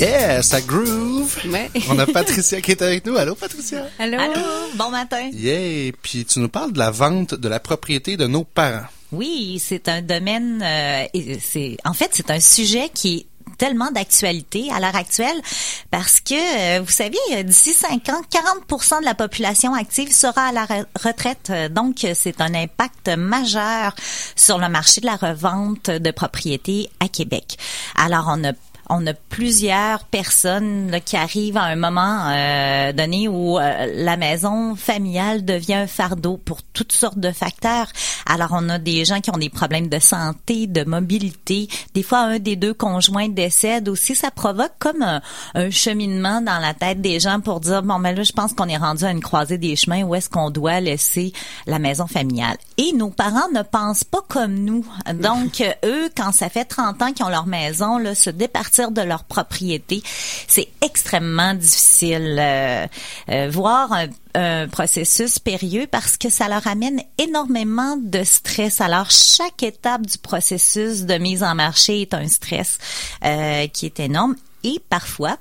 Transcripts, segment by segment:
Yeah, ça groove. Ouais. On a Patricia qui est avec nous. Allô, Patricia? Allô? Allô, bon matin. Yeah, puis tu nous parles de la vente de la propriété de nos parents. Oui, c'est un domaine, euh, c'est en fait c'est un sujet qui est tellement d'actualité à l'heure actuelle parce que euh, vous savez euh, d'ici 5 ans 40 de la population active sera à la re- retraite Euh, donc euh, c'est un impact majeur sur le marché de la revente de propriétés à Québec. Alors on a on a plusieurs personnes là, qui arrivent à un moment euh, donné où euh, la maison familiale devient un fardeau pour toutes sortes de facteurs. Alors, on a des gens qui ont des problèmes de santé, de mobilité. Des fois, un des deux conjoints décède aussi. Ça provoque comme un, cheminement dans la tête des gens pour dire, bon, mais là, je pense qu'on est rendu à une croisée des chemins. Où est-ce qu'on doit laisser la maison familiale? Et nos parents ne pensent pas comme nous. Donc, eux, quand ça fait 30 ans qu'ils ont leur maison, là, se de leur propriété, c'est extrêmement difficile. Euh, euh, voir un, un processus périlleux parce que ça leur amène énormément de stress. Alors, chaque étape du processus de mise en marché est un stress euh, qui est énorme. Et parfois,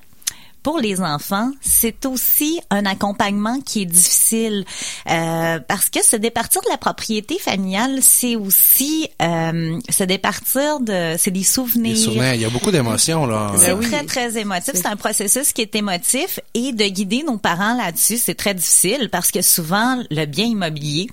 pour les enfants, c'est aussi un accompagnement qui est difficile euh, parce que se départir de la propriété familiale, c'est aussi euh, se départir de, c'est des souvenirs. Les souvenirs, il y a beaucoup d'émotions là. C'est Ben oui. très, très émotif. C'est un processus qui est émotif et de guider nos parents là-dessus, c'est très difficile parce que souvent, le bien immobilier,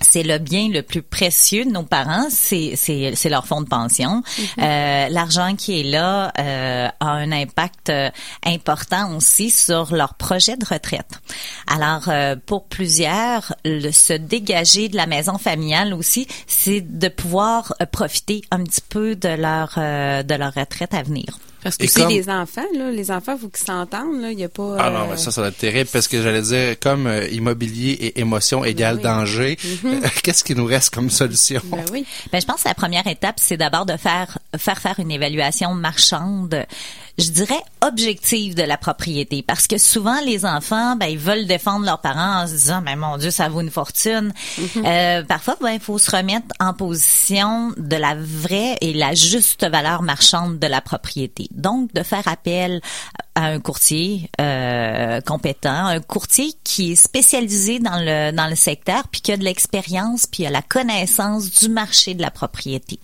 c'est le bien le plus précieux de nos parents, c'est c'est c'est leur fonds de pension. Euh, L'argent qui est là euh, a un impact euh, important aussi sur leur projet de retraite. Alors euh, pour plusieurs, le, se dégager de la maison familiale aussi, c'est de pouvoir euh, profiter un petit peu de leur euh, de leur retraite à venir. Parce que c'est comme- des enfants, là. Les enfants, faut qu'ils s'entendent, là. Il y a pas. Ah non, euh, mais ça, ça va être terrible parce que j'allais dire, comme euh, immobilier et émotion égale oui. danger, euh, qu'est-ce qui nous reste comme solution? Ben oui. Ben, je pense que la première étape, c'est d'abord de faire faire faire une évaluation marchande, je dirais objective de la propriété, parce que souvent les enfants, ben ils veulent défendre leurs parents en se disant, ben mon Dieu, ça vaut une fortune. Euh, parfois, ben il faut se remettre en position de la vraie et la juste valeur marchande de la propriété. Donc, de faire appel à un courtier euh, compétent, un courtier qui est spécialisé dans le dans le secteur, puis qui a de l'expérience, puis a la connaissance du marché de la propriété.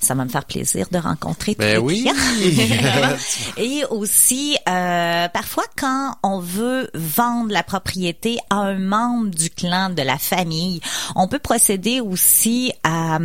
Ça va me faire plaisir de rencontrer tous Ben les oui. clients. Et aussi, euh, parfois, quand on veut vendre la propriété à un membre du clan, de la famille, on peut procéder aussi à,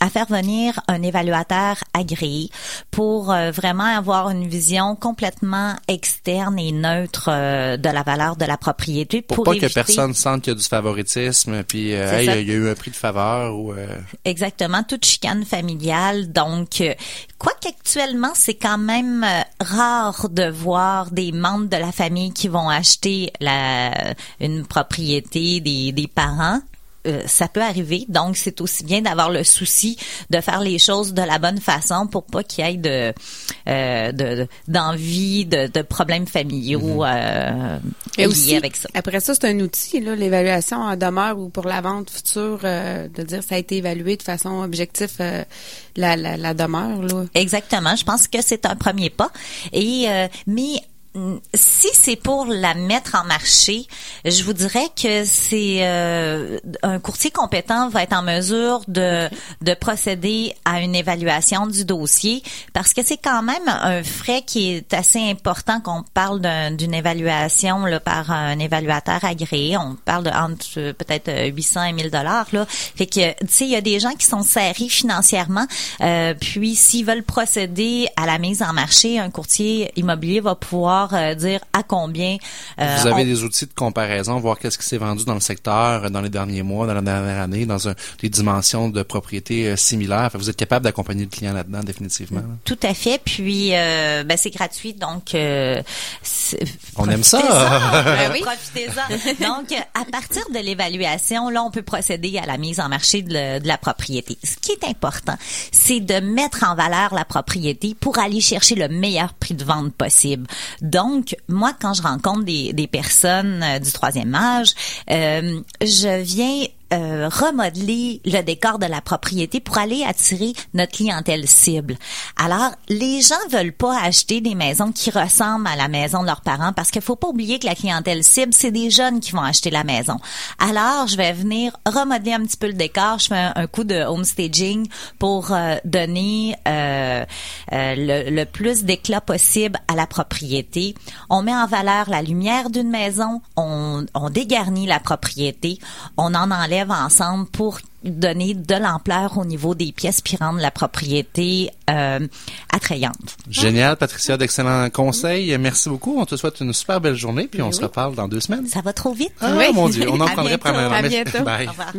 à faire venir un évaluateur agréé pour euh, vraiment avoir une vision complètement externe et neutre euh, de la valeur de la propriété. Pour, pas que personne sente qu'il y a du favoritisme, puis euh, hey, il y a eu un prix de faveur ou euh, Exactement, toute chicane familiale. Donc, euh, quoi qu'actuellement, c'est quand même euh, rare de voir des membres de la famille qui vont acheter la, une propriété des parents. Euh, ça peut arriver, donc c'est aussi bien d'avoir le souci de faire les choses de la bonne façon pour pas qu'il y ait de euh, de- d'envie, de, de problèmes familiaux euh, Et liés aussi, avec ça. après ça, c'est un outil, l'évaluation en demeure ou pour la vente future, euh, de dire ça a été évalué de façon objective, euh, la, la, la demeure, là. Exactement. Je pense que c'est un premier pas. Et euh, mais si c'est pour la mettre en marché, je vous dirais que c'est euh, un courtier compétent va être en mesure de de procéder à une évaluation du dossier parce que c'est quand même un frais qui est assez important qu'on parle d'un- d'une évaluation là, par un évaluateur agréé. On parle de entre euh, peut-être euh, 800 et 1000 dollars là. Fait que tu sais il y a des gens qui sont serrés financièrement euh, puis s'ils veulent procéder à la mise en marché, un courtier immobilier va pouvoir euh, dire à combien euh, vous avez on- des outils de comparaison, voir qu'est-ce qui s'est vendu dans le secteur euh, dans les derniers mois, dans la dernière année, dans un, des dimensions de propriété euh, similaires. Que vous êtes capable d'accompagner le client là-dedans, définitivement. là. Tout à fait. Puis euh, ben, c'est gratuit, donc euh, c'est- On aime ça. profitez-en. Ben oui. Profitez-en. Donc à partir de l'évaluation, là, on peut procéder à la mise en marché de, le- de la propriété. Ce qui est important, c'est de mettre en valeur la propriété pour aller chercher le meilleur prix de vente possible. Donc moi, quand je rencontre des, personnes euh, du troisième âge, euh, je viens euh, remodeler le décor de la propriété pour aller attirer notre clientèle cible. Alors, les gens veulent pas acheter des maisons qui ressemblent à la maison de leurs parents parce qu'il faut pas oublier que la clientèle cible, c'est des jeunes qui vont acheter la maison. Alors, je vais venir remodeler un petit peu le décor. Je fais un, coup de home staging pour euh, donner euh, le, le plus d'éclat possible à la propriété. On met en valeur la lumière d'une maison, on, on dégarnit la propriété, on en enlève ensemble pour donner de l'ampleur au niveau des pièces puis rendre la propriété euh, attrayante. Génial, Patricia, d'excellents conseils. Merci beaucoup. On te souhaite une super belle journée puis on Oui. se reparle dans deux semaines. Ça va trop vite. Ah Oui. mon Dieu, on en À prendrait bientôt. À bientôt. Bye. Au revoir.